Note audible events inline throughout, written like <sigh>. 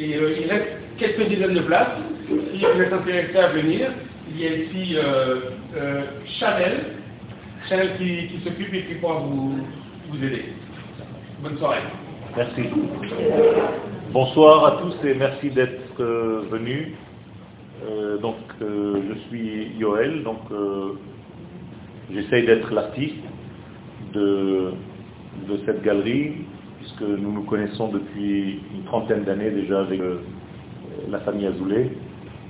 Et euh, il reste quelques dizaines de places. Si vous êtes intéressé à venir, il y a ici euh, euh, Chanel, Chanel qui, s'occupe et qui pourra vous, vous aider. Bonne soirée. Merci. Bonsoir à tous et merci d'être venus. Donc, je suis Yoel, donc j'essaye d'être l'artiste de, de cette galerie, nous nous connaissons depuis une trentaine d'années déjà avec euh, la famille Azoulay.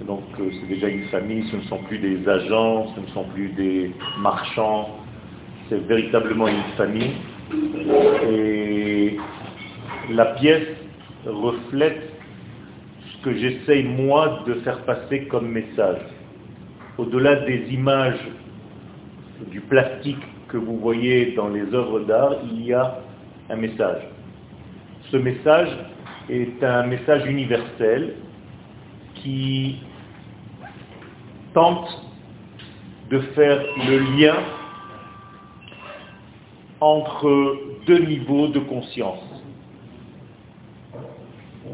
Donc euh, c'est déjà une famille, ce ne sont plus des agents, ce ne sont plus des marchands, c'est véritablement une famille. Et la pièce reflète ce que j'essaye moi de faire passer comme message. Au-delà des images du plastique que vous voyez dans les œuvres d'art, il y a un message. Ce message est un message universel qui tente de faire le lien entre deux niveaux de conscience.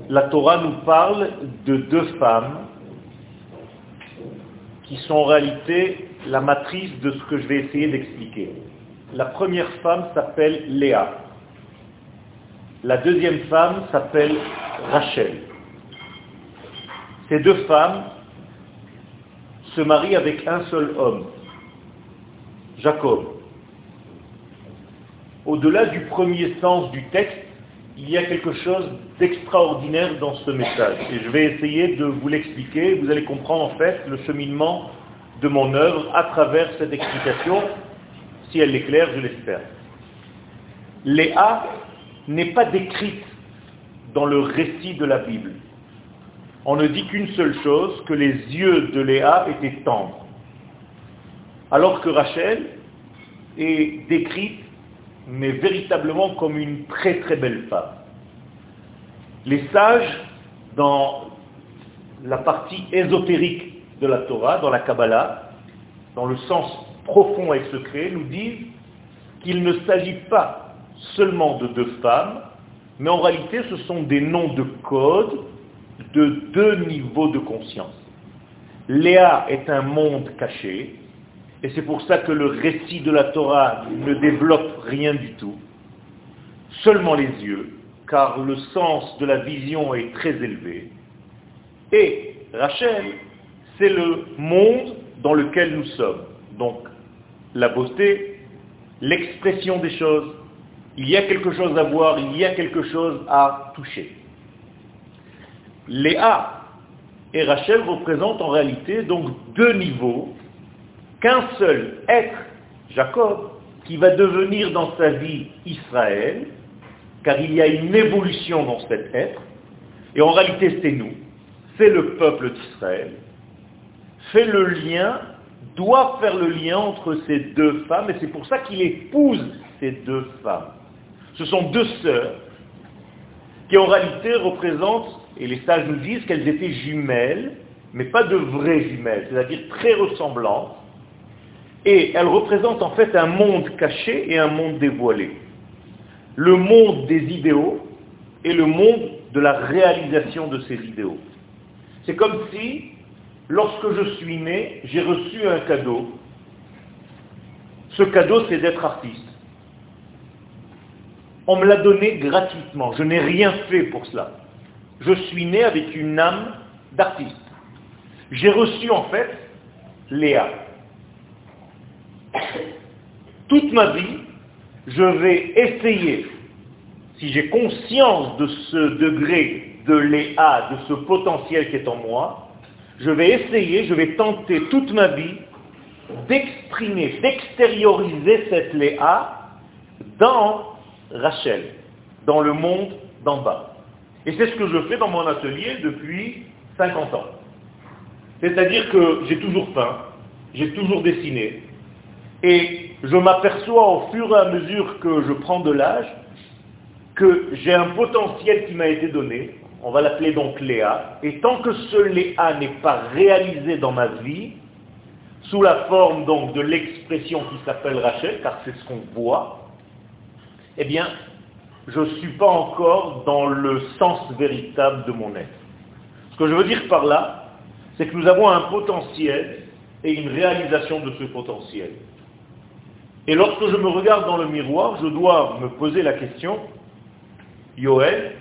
La Torah nous parle de deux femmes qui sont en réalité la matrice de ce que je vais essayer d'expliquer. La première femme s'appelle Léa. La deuxième femme s'appelle Rachel. Ces deux femmes se marient avec un seul homme, Jacob. Au-delà du premier sens du texte, il y a quelque chose d'extraordinaire dans ce message. Et je vais essayer de vous l'expliquer. Vous allez comprendre en fait le cheminement de mon œuvre à travers cette explication, si elle est claire, je l'espère. Léa n'est pas décrite dans le récit de la Bible. On ne dit qu'une seule chose, que les yeux de Léa étaient tendres. Alors que Rachel est décrite, mais véritablement comme une très très belle femme. Les sages, dans la partie ésotérique de la Torah, dans la Kabbalah, dans le sens profond et secret, nous disent qu'il ne s'agit pas seulement de deux femmes, mais en réalité ce sont des noms de code de deux niveaux de conscience. Léa est un monde caché, et c'est pour ça que le récit de la Torah ne développe rien du tout, seulement les yeux, car le sens de la vision est très élevé. Et Rachel, c'est le monde dans lequel nous sommes. Donc, la beauté, l'expression des choses. Il y a quelque chose à voir, il y a quelque chose à toucher. Léa et Rachel représentent en réalité donc deux niveaux qu'un seul être, Jacob, qui va devenir dans sa vie Israël, car il y a une évolution dans cet être, et en réalité c'est nous, c'est le peuple d'Israël, fait le lien, doit faire le lien entre ces deux femmes, et c'est pour ça qu'il épouse ces deux femmes. Ce sont deux sœurs qui en réalité représentent, et les sages nous disent qu'elles étaient jumelles, mais pas de vraies jumelles, c'est-à-dire très ressemblantes, et elles représentent en fait un monde caché et un monde dévoilé. Le monde des idéaux et le monde de la réalisation de ces idéaux. C'est comme si, lorsque je suis né, j'ai reçu un cadeau. Ce cadeau, c'est d'être artiste. On me l'a donné gratuitement. Je n'ai rien fait pour cela. Je suis né avec une âme d'artiste. J'ai reçu en fait Léa. Toute ma vie, je vais essayer, si j'ai conscience de ce degré de Léa, de ce potentiel qui est en moi, je vais essayer, je vais tenter toute ma vie d'exprimer, d'extérioriser cette Léa dans Rachel, dans le monde d'en bas. Et c'est ce que je fais dans mon atelier depuis 50 ans. C'est-à-dire que j'ai toujours peint, j'ai toujours dessiné, et je m'aperçois au fur et à mesure que je prends de l'âge que j'ai un potentiel qui m'a été donné, on va l'appeler donc Léa, et tant que ce Léa n'est pas réalisé dans ma vie, sous la forme donc de l'expression qui s'appelle Rachel, car c'est ce qu'on voit, eh bien, je ne suis pas encore dans le sens véritable de mon être. Ce que je veux dire par là, c'est que nous avons un potentiel et une réalisation de ce potentiel. Et lorsque je me regarde dans le miroir, je dois me poser la question, Yoel,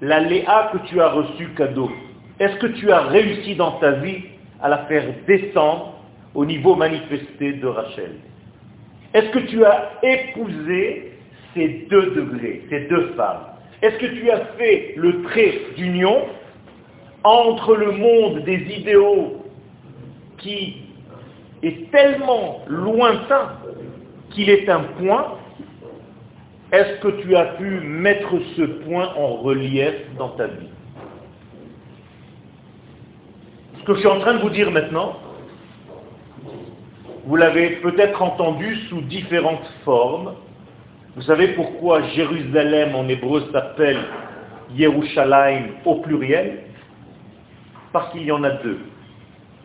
la Léa que tu as reçue cadeau, est-ce que tu as réussi dans ta vie à la faire descendre au niveau manifesté de Rachel? Est-ce que tu as épousé ces deux degrés, ces deux femmes. Est-ce que tu as fait le trait d'union entre le monde des idéaux qui est tellement lointain qu'il est un point, est-ce que tu as pu mettre ce point en relief dans ta vie? Ce que je suis en train de vous dire maintenant, vous l'avez peut-être entendu sous différentes formes. Vous savez pourquoi Jérusalem en hébreu s'appelle Yerushalayim au pluriel? Parce qu'il y en a deux.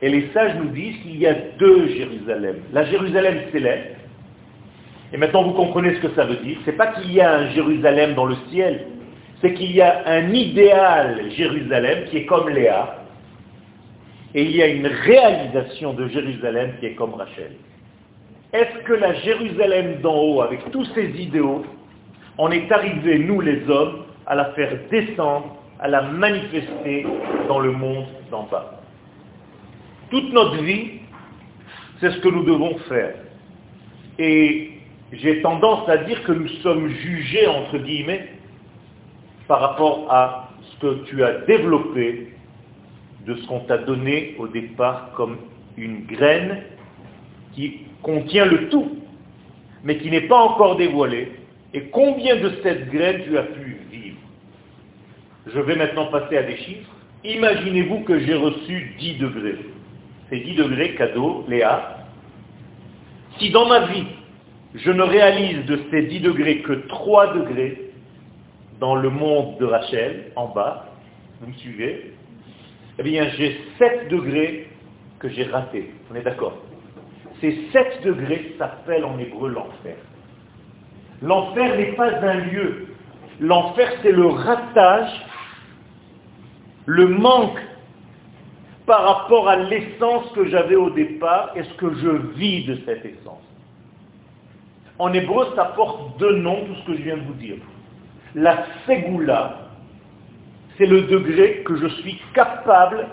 Et les sages nous disent qu'il y a deux Jérusalem. La Jérusalem céleste, et maintenant vous comprenez ce que ça veut dire, c'est pas qu'il y a un Jérusalem dans le ciel, c'est qu'il y a un idéal Jérusalem qui est comme Léa, et il y a une réalisation de Jérusalem qui est comme Rachel. Est-ce que la Jérusalem d'en haut, avec tous ses idéaux, on est arrivé, nous les hommes, à la faire descendre, à la manifester dans le monde d'en bas? Toute notre vie, c'est ce que nous devons faire. Et j'ai tendance à dire que nous sommes jugés, entre guillemets, par rapport à ce que tu as développé de ce qu'on t'a donné au départ comme une graine qui contient le tout, mais qui n'est pas encore dévoilée. Et combien de cette graine tu as pu vivre? Je vais maintenant passer à des chiffres. Imaginez-vous que j'ai reçu 10 degrés c'est 10 degrés cadeau, Léa. Si dans ma vie, je ne réalise de ces 10 degrés que 3 degrés dans le monde de Rachel, en bas, vous me suivez? Eh bien, j'ai 7 degrés que j'ai ratés. On est d'accord? Ces 7 degrés s'appellent en hébreu l'enfer. L'enfer n'est pas un lieu. L'enfer, c'est le ratage, le manque par rapport à l'essence que j'avais au départ et ce que je vis de cette essence. En hébreu, ça porte deux noms, tout ce que je viens de vous dire. La ségoula, c'est le degré que je suis capable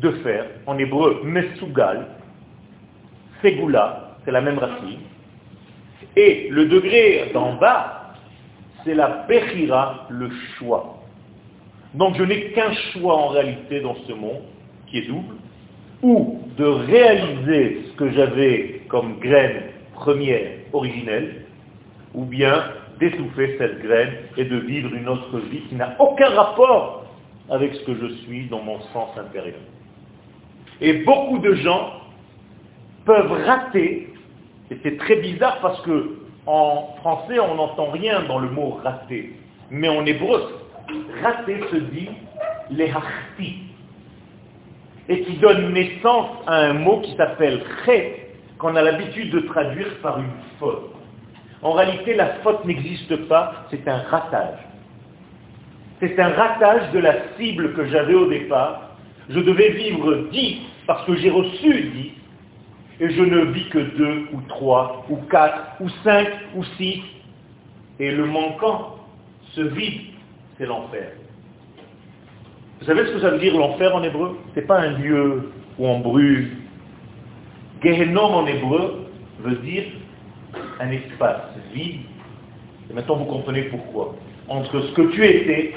de faire. En hébreu, mesugal. Ségoula, c'est la même racine. Et le degré d'en bas, c'est la bechira, le choix. Donc je n'ai qu'un choix en réalité dans ce monde, qui est double, ou de réaliser ce que j'avais comme graine première, originelle, ou bien d'étouffer cette graine et de vivre une autre vie qui n'a aucun rapport avec ce que je suis dans mon sens intérieur. Et beaucoup de gens peuvent rater, et c'est très bizarre parce que en français on n'entend rien dans le mot rater, mais en hébreu, rater se dit les et qui donne naissance à un mot qui s'appelle chet, qu'on a l'habitude de traduire par une faute. En réalité, la faute n'existe pas, c'est un ratage. C'est un ratage de la cible que j'avais au départ. Je devais vivre 10 parce que j'ai reçu 10, et je ne vis que 2 ou 3 ou 4 ou 5 ou 6. Et le manquant, ce vide, c'est l'enfer. Vous savez ce que ça veut dire l'enfer en hébreu? Ce n'est pas un lieu où on brûle. Gehenom en hébreu veut dire un espace vide. Et maintenant vous comprenez pourquoi. Entre ce que tu étais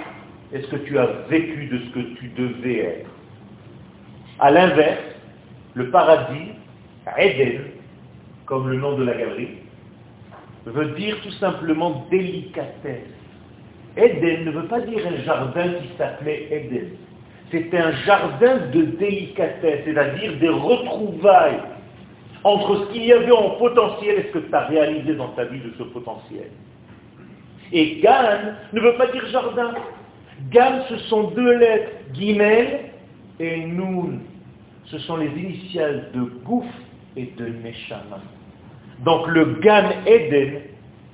et ce que tu as vécu de ce que tu devais être. À l'inverse, le paradis, Eden, comme le nom de la galerie, veut dire tout simplement délicatesse. Eden ne veut pas dire un jardin qui s'appelait Eden. C'était un jardin de délicatesse, c'est-à-dire des retrouvailles entre ce qu'il y avait en potentiel et ce que tu as réalisé dans ta vie de ce potentiel. Et Gan ne veut pas dire jardin. Gan, ce sont deux lettres, Guimel et Noun. Ce sont les initiales de Gouf et de Neshama. Donc le Gan Eden,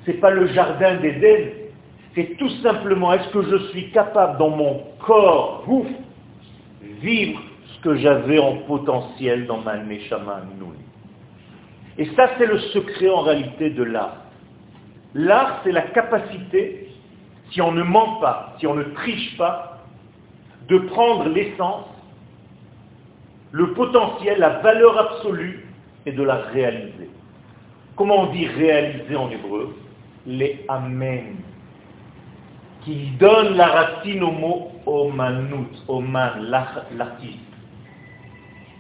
ce n'est pas le jardin d'Eden, c'est tout simplement, est-ce que je suis capable dans mon corps, ouf, vivre ce que j'avais en potentiel dans ma Neshama Noun. Et ça, c'est le secret en réalité de l'art. L'art, c'est la capacité, si on ne ment pas, si on ne triche pas, de prendre l'essence, le potentiel, la valeur absolue de la réaliser. Comment on dit réaliser en hébreu? Les amen. Qui donne la racine au mot omanut, oman, l'artiste.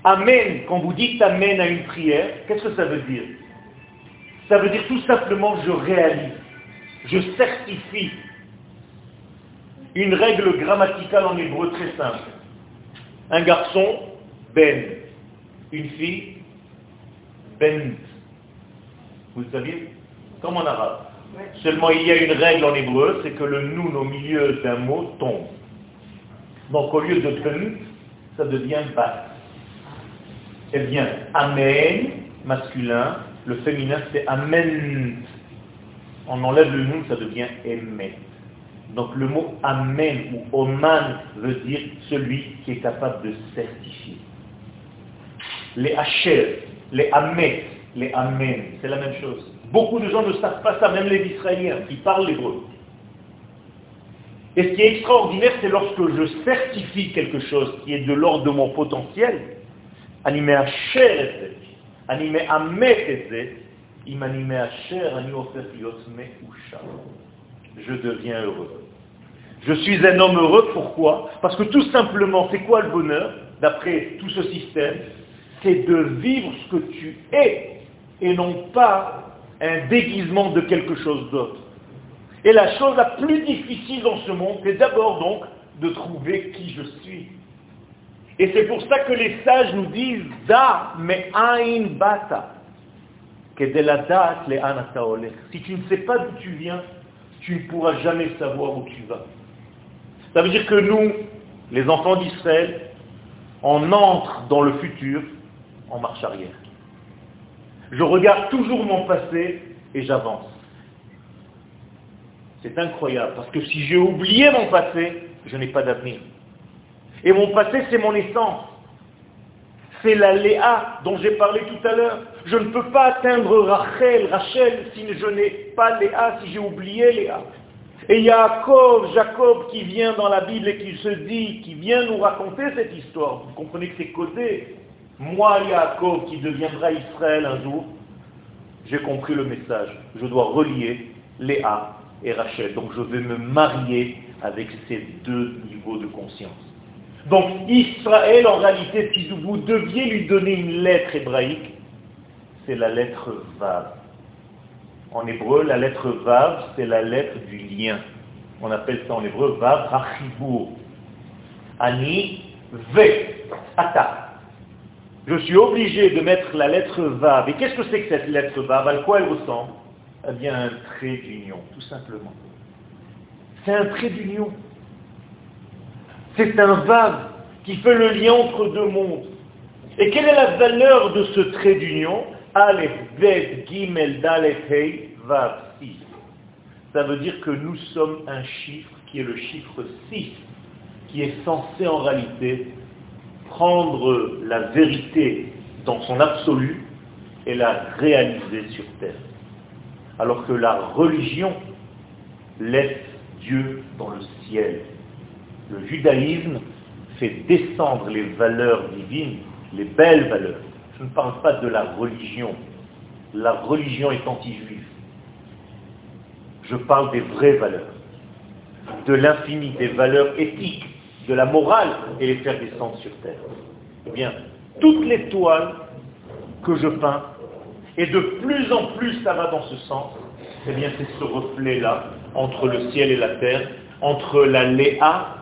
Amen, quand vous dites Amen à une prière, qu'est-ce que ça veut dire? Ça veut dire tout simplement je réalise, je certifie. Une règle grammaticale en hébreu très simple. Un garçon, Ben. Une fille, Ben. Vous le saviez? Comme en arabe. Seulement il y a une règle en hébreu, c'est que le noun au milieu d'un mot tombe. Donc au lieu de Ben, ça devient Bat. Eh bien, Amen, masculin, le féminin c'est Amen. On enlève le nom, ça devient Emet. Donc le mot Amen ou Oman veut dire celui qui est capable de certifier. Les Hacher, les Amet, les Amen, c'est la même chose. Beaucoup de gens ne savent pas ça, même les Israéliens qui parlent l'hébreu. Et ce qui est extraordinaire, c'est lorsque je certifie quelque chose qui est de l'ordre de mon potentiel, je deviens heureux. Je suis un homme heureux, pourquoi? Parce que tout simplement, c'est quoi le bonheur, d'après tout ce système C'est de vivre ce que tu es, et non pas un déguisement de quelque chose d'autre. Et la chose la plus difficile dans ce monde, c'est d'abord donc de trouver qui je suis. Et c'est pour ça que les sages nous disent Da me ain bata. Que de la date les Si tu ne sais pas d'où tu viens, tu ne pourras jamais savoir où tu vas. Ça veut dire que nous, les enfants d'Israël, on entre dans le futur en marche arrière. Je regarde toujours mon passé et j'avance. C'est incroyable, parce que si j'ai oublié mon passé, je n'ai pas d'avenir. Et mon passé, c'est mon essence. C'est la Léa dont j'ai parlé tout à l'heure. Je ne peux pas atteindre Rachel, Rachel, si je n'ai pas Léa, si j'ai oublié Léa. Et Jacob, Jacob qui vient dans la Bible et qui se dit, qui vient nous raconter cette histoire. Vous comprenez que c'est codé. Moi, Jacob, qui deviendra Israël un jour, j'ai compris le message. Je dois relier Léa et Rachel. Donc je vais me marier avec ces deux niveaux de conscience. Donc Israël, en réalité, si vous deviez lui donner une lettre hébraïque, c'est la lettre Vav. En hébreu, la lettre Vav, c'est la lettre du lien. On appelle ça en hébreu Vav Hachibur. Ani Ve Ata. Je suis obligé de mettre la lettre Vav. Et qu'est-ce que c'est que cette lettre Vav À quoi elle ressemble? Eh bien, un trait d'union, tout simplement. C'est un trait d'union. C'est un vav qui fait le lien entre deux mondes. Et quelle est la valeur de ce trait d'union? Aleph, Bet, Gimel, Dalet, Hei, Vav, 6. Ça veut dire que nous sommes un chiffre qui est le chiffre 6, qui est censé en réalité prendre la vérité dans son absolu et la réaliser sur terre. Alors que la religion laisse Dieu dans le ciel le judaïsme fait descendre les valeurs divines, les belles valeurs. Je ne parle pas de la religion. La religion est anti-juive. Je parle des vraies valeurs, de l'infini, des valeurs éthiques, de la morale, et les faire descendre sur terre. Eh bien, toutes les toiles que je peins, et de plus en plus ça va dans ce sens, eh bien c'est ce reflet-là entre le ciel et la terre, entre la Léa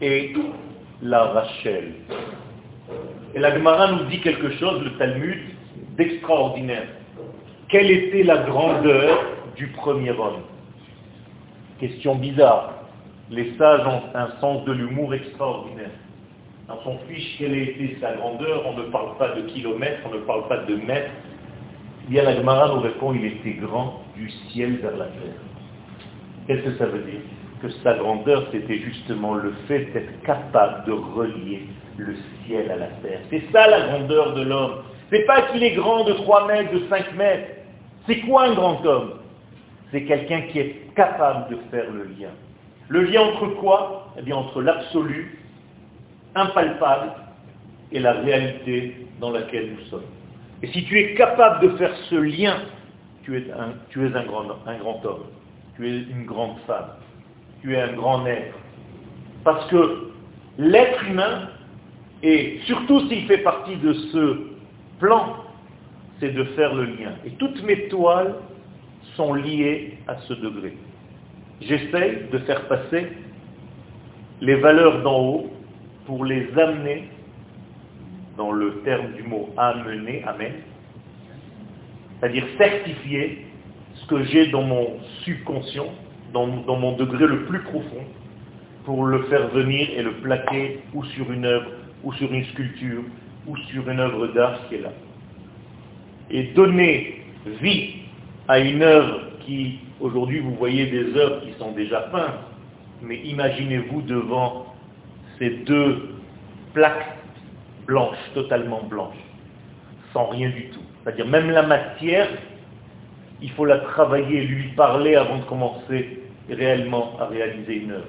et la Rachel. Et la Gemara nous dit quelque chose, le Talmud, d'extraordinaire. Quelle était la grandeur du premier homme? Question bizarre. Les sages ont un sens de l'humour extraordinaire. Dans son fiche, quelle était sa grandeur On ne parle pas de kilomètres, on ne parle pas de mètres. Bien, nous répond, il était grand du ciel vers la terre. Qu'est-ce que ça veut dire? Que sa grandeur, c'était justement le fait d'être capable de relier le ciel à la terre. C'est ça la grandeur de l'homme. C'est pas qu'il est grand de 3 mètres, de 5 mètres. C'est quoi un grand homme? C'est quelqu'un qui est capable de faire le lien. Le lien entre quoi? Eh bien entre l'absolu, impalpable, et la réalité dans laquelle nous sommes. Et si tu es capable de faire ce lien, tu es un, grand, un grand homme, tu es une grande femme, tu es un grand être. Parce que l'être humain, et surtout s'il fait partie de ce plan, c'est de faire le lien. Et toutes mes toiles sont liées à ce degré. J'essaye de faire passer les valeurs d'en haut pour les amener dans le terme du mot amener, amen, c'est-à-dire certifier ce que j'ai dans mon subconscient, dans, dans, mon degré le plus profond, pour le faire venir et le plaquer ou sur une œuvre, ou sur une sculpture, ou sur une œuvre d'art qui est là. Et donner vie à une œuvre qui, aujourd'hui vous voyez des œuvres qui sont déjà peintes, mais imaginez-vous devant ces deux plaques blanches, totalement blanches, sans rien du tout. C'est-à-dire même la matière, il faut la travailler, lui parler avant de commencer réellement à réaliser une œuvre.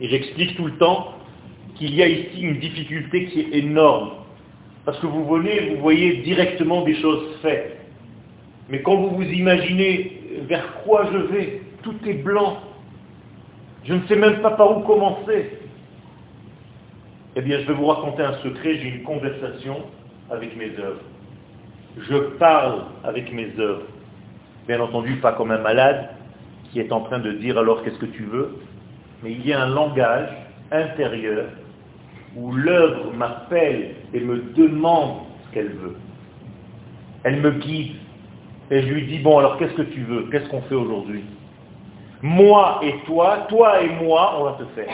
Et j'explique tout le temps qu'il y a ici une difficulté qui est énorme. Parce que vous venez, vous voyez directement des choses faites. Mais quand vous vous imaginez vers quoi je vais, tout est blanc. Je ne sais même pas par où commencer. Eh bien, je vais vous raconter un secret, j'ai une conversation avec mes œuvres. Je parle avec mes œuvres. Bien entendu, pas comme un malade qui est en train de dire alors qu'est-ce que tu veux, mais il y a un langage intérieur où l'œuvre m'appelle et me demande ce qu'elle veut. Elle me guide. Et je lui dis, bon, alors qu'est-ce que tu veux? Qu'est-ce qu'on fait aujourd'hui? Moi et toi, toi et moi, on va te faire.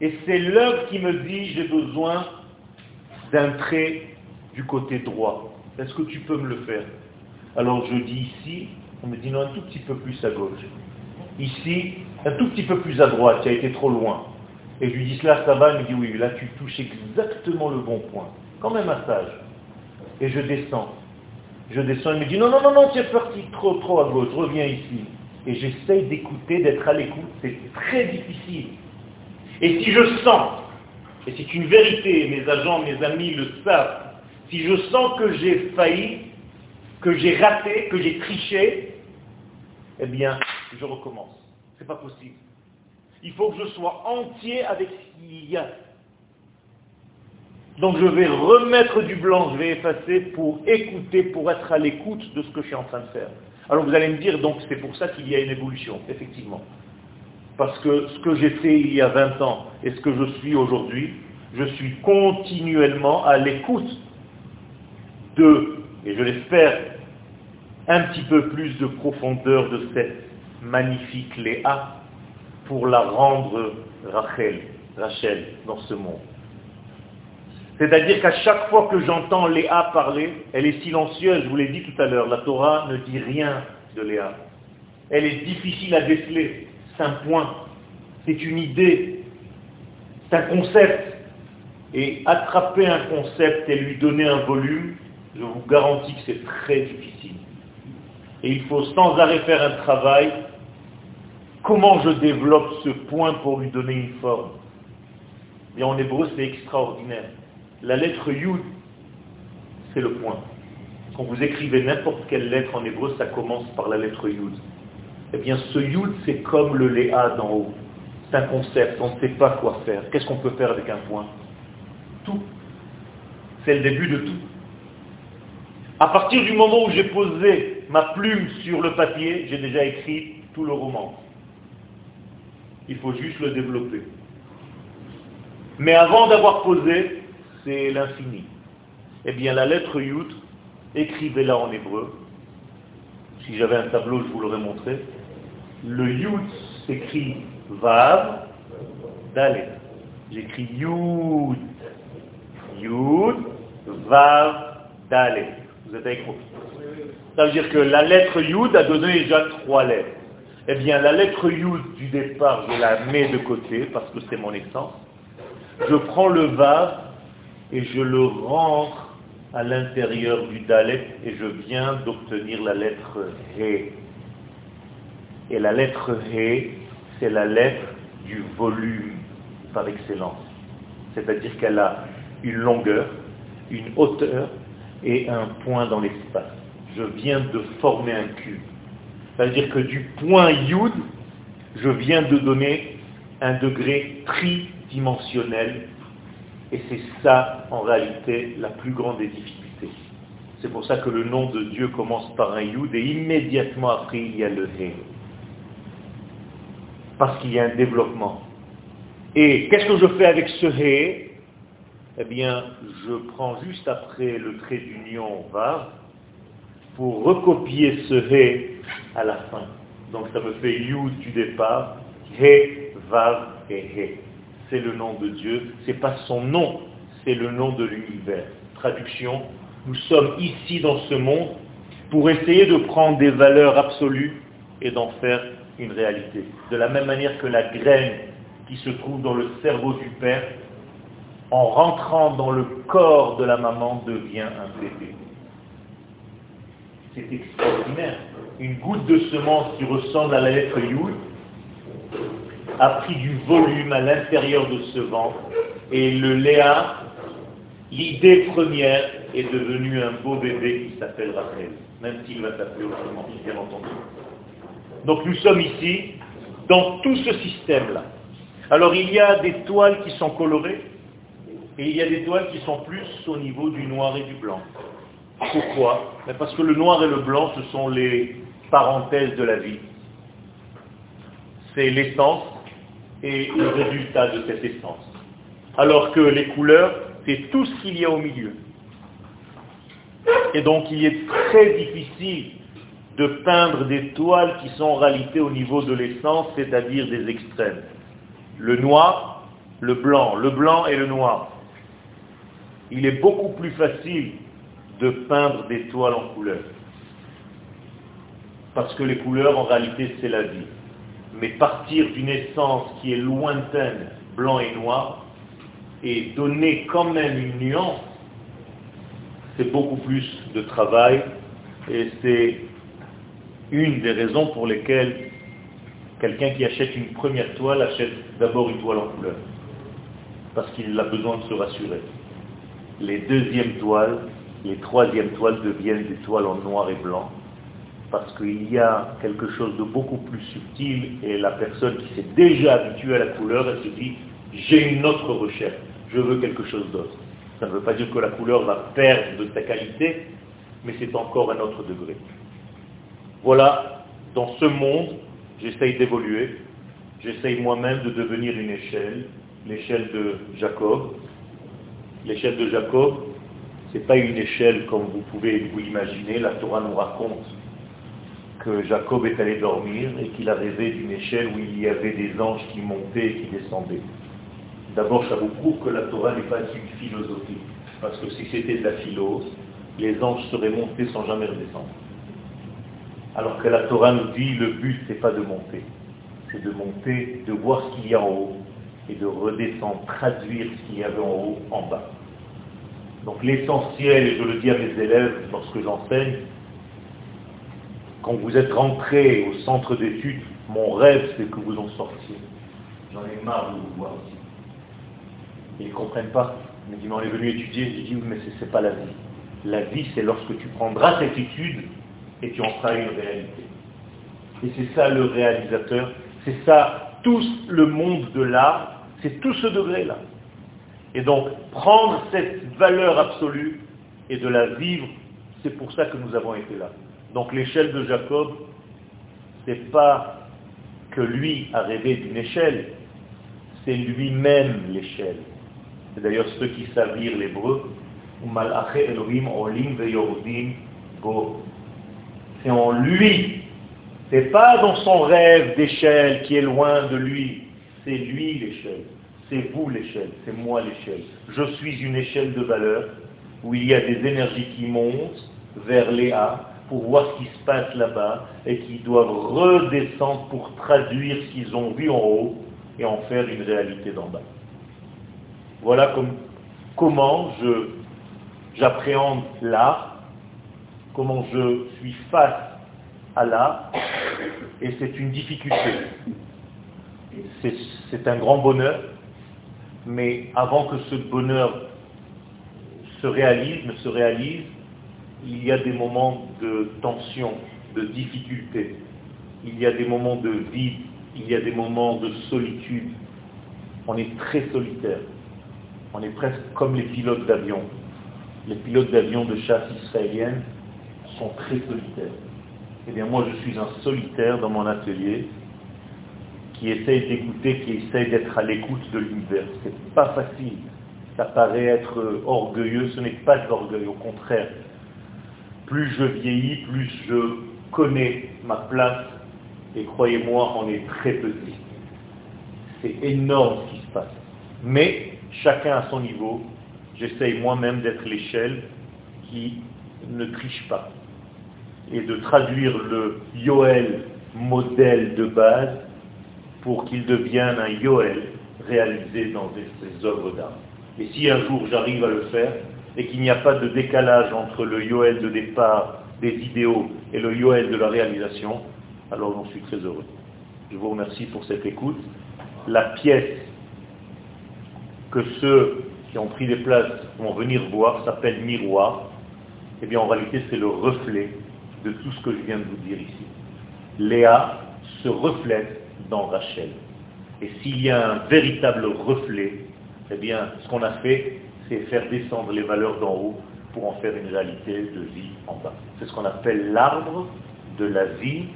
Et c'est l'œuvre qui me dit, j'ai besoin d'un trait du côté droit. Est-ce que tu peux me le faire? Alors je dis ici, on me dit non, un tout petit peu plus à gauche. Ici, un tout petit peu plus à droite, tu as été trop loin. Et je lui dis cela, ça va, il me dit oui, là tu touches exactement le bon point. Comme un massage. Et je descends. Je descends, il me dit non, non, non, non, tu es parti trop, trop à gauche, reviens ici. Et j'essaye d'écouter, d'être à l'écoute. C'est très difficile. Et si je sens, et c'est une vérité, mes agents, mes amis le savent, si je sens que j'ai failli, que j'ai raté, que j'ai triché, eh bien, je recommence. Ce n'est pas possible. Il faut que je sois entier avec ce qu'il y a. Donc je vais remettre du blanc, je vais effacer pour écouter, pour être à l'écoute de ce que je suis en train de faire. Alors vous allez me dire, donc c'est pour ça qu'il y a une évolution, effectivement. Parce que ce que j'ai fait il y a 20 ans et ce que je suis aujourd'hui, je suis continuellement à l'écoute de, et je l'espère, un petit peu plus de profondeur de cette magnifique Léa pour la rendre Rachel, Rachel dans ce monde. C'est-à-dire qu'à chaque fois que j'entends Léa parler, elle est silencieuse, je vous l'ai dit tout à l'heure, la Torah ne dit rien de Léa. Elle est difficile à déceler, c'est un point, c'est une idée, c'est un concept. Et attraper un concept et lui donner un volume, je vous garantis que c'est très difficile. Et il faut sans arrêt faire un travail. Comment je développe ce point pour lui donner une forme? Et en hébreu, c'est extraordinaire. La lettre Yud, c'est le point. Quand vous écrivez n'importe quelle lettre en hébreu, ça commence par la lettre Yud. Eh bien, ce Yud, c'est comme le Léa d'en haut. C'est un concept, on ne sait pas quoi faire. Qu'est-ce qu'on peut faire avec un point? Tout. C'est le début de tout. À partir du moment où j'ai posé ma plume sur le papier, j'ai déjà écrit tout le roman. Il faut juste le développer. Mais avant d'avoir posé, c'est l'infini. Eh bien, la lettre Yud, écrivez-la en hébreu. Si j'avais un tableau, je vous l'aurais montré. Le Yud s'écrit Vav, Dalet. J'écris Yud. Yud, Vav, Dalet. Vous êtes avec moi Ça veut dire que la lettre Yud a donné déjà trois lettres. eh bien la lettre Yud du départ, je la mets de côté parce que c'est mon essence. Je prends le Vav et je le rentre à l'intérieur du Dalet et je viens d'obtenir la lettre He. Et la lettre He, c'est la lettre du volume par excellence. C'est-à-dire qu'elle a une longueur, une hauteur et un point dans l'espace. Je viens de former un cube. C'est-à-dire que du point Yud, je viens de donner un degré tridimensionnel et c'est ça, en réalité, la plus grande des difficultés. C'est pour ça que le nom de Dieu commence par un Yud et immédiatement après, il y a le He. Parce qu'il y a un développement. Et qu'est-ce que je fais avec ce He? Eh bien, je prends juste après le trait d'union va pour recopier ce He à la fin. Donc ça me fait Yud du départ, He, Vav et He c'est le nom de Dieu, ce n'est pas son nom, c'est le nom de l'univers. Traduction, nous sommes ici dans ce monde pour essayer de prendre des valeurs absolues et d'en faire une réalité. De la même manière que la graine qui se trouve dans le cerveau du père, en rentrant dans le corps de la maman, devient un bébé. C'est extraordinaire. Une goutte de semence qui ressemble à la lettre Yud a pris du volume à l'intérieur de ce ventre et le Léa, l'idée première, est devenu un beau bébé qui s'appelle Rachel, même s'il va s'appeler autrement, bien entendu. Donc nous sommes ici dans tout ce système-là. Alors il y a des toiles qui sont colorées et il y a des toiles qui sont plus au niveau du noir et du blanc. Pourquoi? Parce que le noir et le blanc, ce sont les parenthèses de la vie. C'est l'essence et le résultat de cette essence. Alors que les couleurs, c'est tout ce qu'il y a au milieu. Et donc il est très difficile de peindre des toiles qui sont en réalité au niveau de l'essence, c'est-à-dire des extrêmes. Le noir, le blanc, le blanc et le noir. Il est beaucoup plus facile de peindre des toiles en couleurs. Parce que les couleurs, en réalité, c'est la vie mais partir d'une essence qui est lointaine, blanc et noir, et donner quand même une nuance, c'est beaucoup plus de travail, et c'est une des raisons pour lesquelles quelqu'un qui achète une première toile achète d'abord une toile en couleur, parce qu'il a besoin de se rassurer. Les deuxièmes toiles, les troisièmes toiles deviennent des toiles en noir et blanc, parce qu'il y a quelque chose de beaucoup plus subtil et la personne qui s'est déjà habituée à la couleur, elle se dit, j'ai une autre recherche, je veux quelque chose d'autre. Ça ne veut pas dire que la couleur va perdre de sa qualité, mais c'est encore un autre degré. Voilà, dans ce monde, j'essaye d'évoluer, j'essaye moi-même de devenir une échelle, l'échelle de Jacob. L'échelle de Jacob, ce n'est pas une échelle comme vous pouvez vous imaginer, la Torah nous raconte que Jacob est allé dormir et qu'il a rêvé d'une échelle où il y avait des anges qui montaient et qui descendaient. D'abord, ça vous prouve que la Torah n'est pas une philosophie. Parce que si c'était de la philose, les anges seraient montés sans jamais redescendre. Alors que la Torah nous dit, le but, c'est pas de monter. C'est de monter, de voir ce qu'il y a en haut, et de redescendre, traduire ce qu'il y avait en haut, en bas. Donc l'essentiel, et je le dis à mes élèves lorsque j'enseigne, quand vous êtes rentré au centre d'études, mon rêve, c'est que vous en sortiez. J'en ai marre de vous voir ici. Ils ne comprennent pas. Ils me disent, on est venu étudier. Je dis, mais ce n'est pas la vie. La vie, c'est lorsque tu prendras cette étude et tu en feras une réalité. Et c'est ça le réalisateur. C'est ça, tout le monde de l'art, c'est tout ce degré-là. Et donc, prendre cette valeur absolue et de la vivre, c'est pour ça que nous avons été là. Donc l'échelle de Jacob, c'est pas que lui a rêvé d'une échelle, c'est lui-même l'échelle. C'est d'ailleurs ceux qui lire l'hébreu, c'est en lui. C'est pas dans son rêve d'échelle qui est loin de lui. C'est lui l'échelle. C'est vous l'échelle. C'est moi l'échelle. Je suis une échelle de valeur où il y a des énergies qui montent vers Léa, pour voir ce qui se passe là-bas et qui doivent redescendre pour traduire ce qu'ils ont vu en haut et en faire une réalité d'en bas. Voilà comme, comment j'appréhende l'art, comment je suis face à l'art, et c'est une difficulté. C'est un grand bonheur, mais avant que ce bonheur se réalise, ne se réalise, il y a des moments de tension, de difficulté, il y a des moments de vide, il y a des moments de solitude. On est très solitaire. On est presque comme les pilotes d'avion. Les pilotes d'avion de chasse israélienne sont très solitaires. Eh bien moi je suis un solitaire dans mon atelier qui essaye d'écouter, qui essaye d'être à l'écoute de l'univers. C'est pas facile. Ça paraît être orgueilleux, ce n'est pas de l'orgueil, au contraire plus je vieillis, plus je connais ma place, et croyez-moi, on est très petit. C'est énorme ce qui se passe. Mais chacun à son niveau, j'essaye moi-même d'être l'échelle qui ne triche pas et de traduire le Yoel modèle de base pour qu'il devienne un Yoel réalisé dans ses œuvres d'art. Et si un jour j'arrive à le faire, et qu'il n'y a pas de décalage entre le Yoel de départ des idéaux et le Yoel de la réalisation, alors j'en suis très heureux. Je vous remercie pour cette écoute. La pièce que ceux qui ont pris des places vont venir voir s'appelle miroir. Eh bien, en réalité, c'est le reflet de tout ce que je viens de vous dire ici. Léa se reflète dans Rachel. Et s'il y a un véritable reflet, eh bien, ce qu'on a fait, c'est faire descendre les valeurs d'en haut pour en faire une réalité de vie en bas. C'est ce qu'on appelle l'arbre de la vie,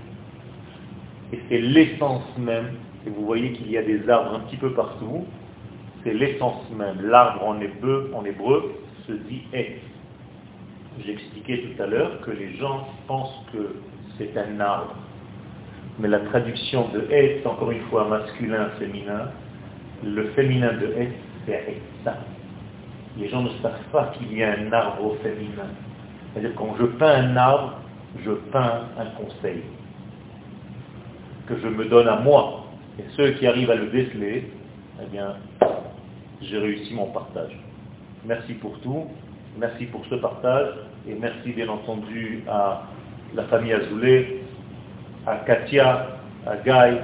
et c'est l'essence même, et vous voyez qu'il y a des arbres un petit peu partout, c'est l'essence même. L'arbre en hébreu, en hébreu se dit est. J'expliquais tout à l'heure que les gens pensent que c'est un arbre. Mais la traduction de est, encore une fois masculin, féminin, le féminin de est, c'est ça les gens ne savent pas qu'il y a un arbre au féminin. C'est-à-dire quand je peins un arbre, je peins un conseil que je me donne à moi. Et ceux qui arrivent à le déceler, eh bien, j'ai réussi mon partage. Merci pour tout, merci pour ce partage, et merci bien entendu à la famille Azoulay, à Katia, à Guy,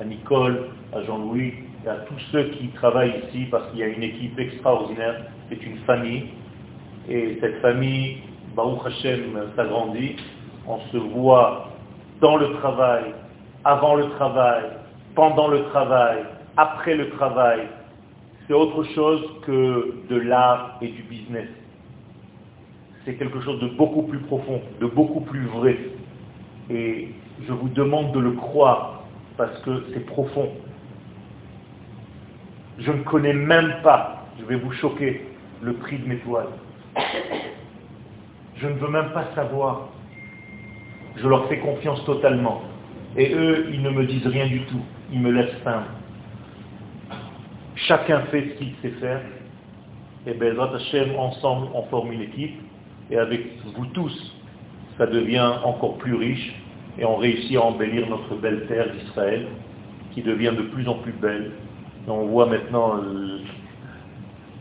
à Nicole, à Jean-Louis, et à tous ceux qui travaillent ici, parce qu'il y a une équipe extraordinaire c'est une famille, et cette famille, Baruch Hashem, s'agrandit, on se voit dans le travail, avant le travail, pendant le travail, après le travail. C'est autre chose que de l'art et du business. C'est quelque chose de beaucoup plus profond, de beaucoup plus vrai. Et je vous demande de le croire parce que c'est profond. Je ne connais même pas, je vais vous choquer, le prix de mes toiles. Je ne veux même pas savoir. Je leur fais confiance totalement. Et eux, ils ne me disent rien du tout. Ils me laissent peindre. Chacun fait ce qu'il sait faire. Et bien, Hashem, ensemble, on forme une équipe. Et avec vous tous, ça devient encore plus riche. Et on réussit à embellir notre belle terre d'Israël, qui devient de plus en plus belle. Et on voit maintenant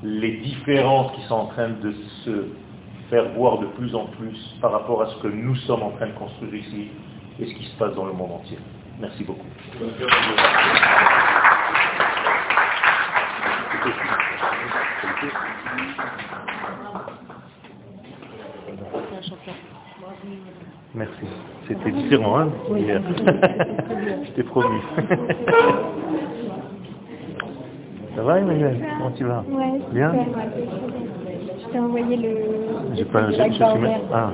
les différences qui sont en train de se faire voir de plus en plus par rapport à ce que nous sommes en train de construire ici et ce qui se passe dans le monde entier. Merci beaucoup. Merci. C'était différent, hein Je <laughs> t'ai promis. <laughs> Ça va Emmanuel Comment tu vas Ouais, Bien Je t'ai envoyé le... J'ai pas... Ah.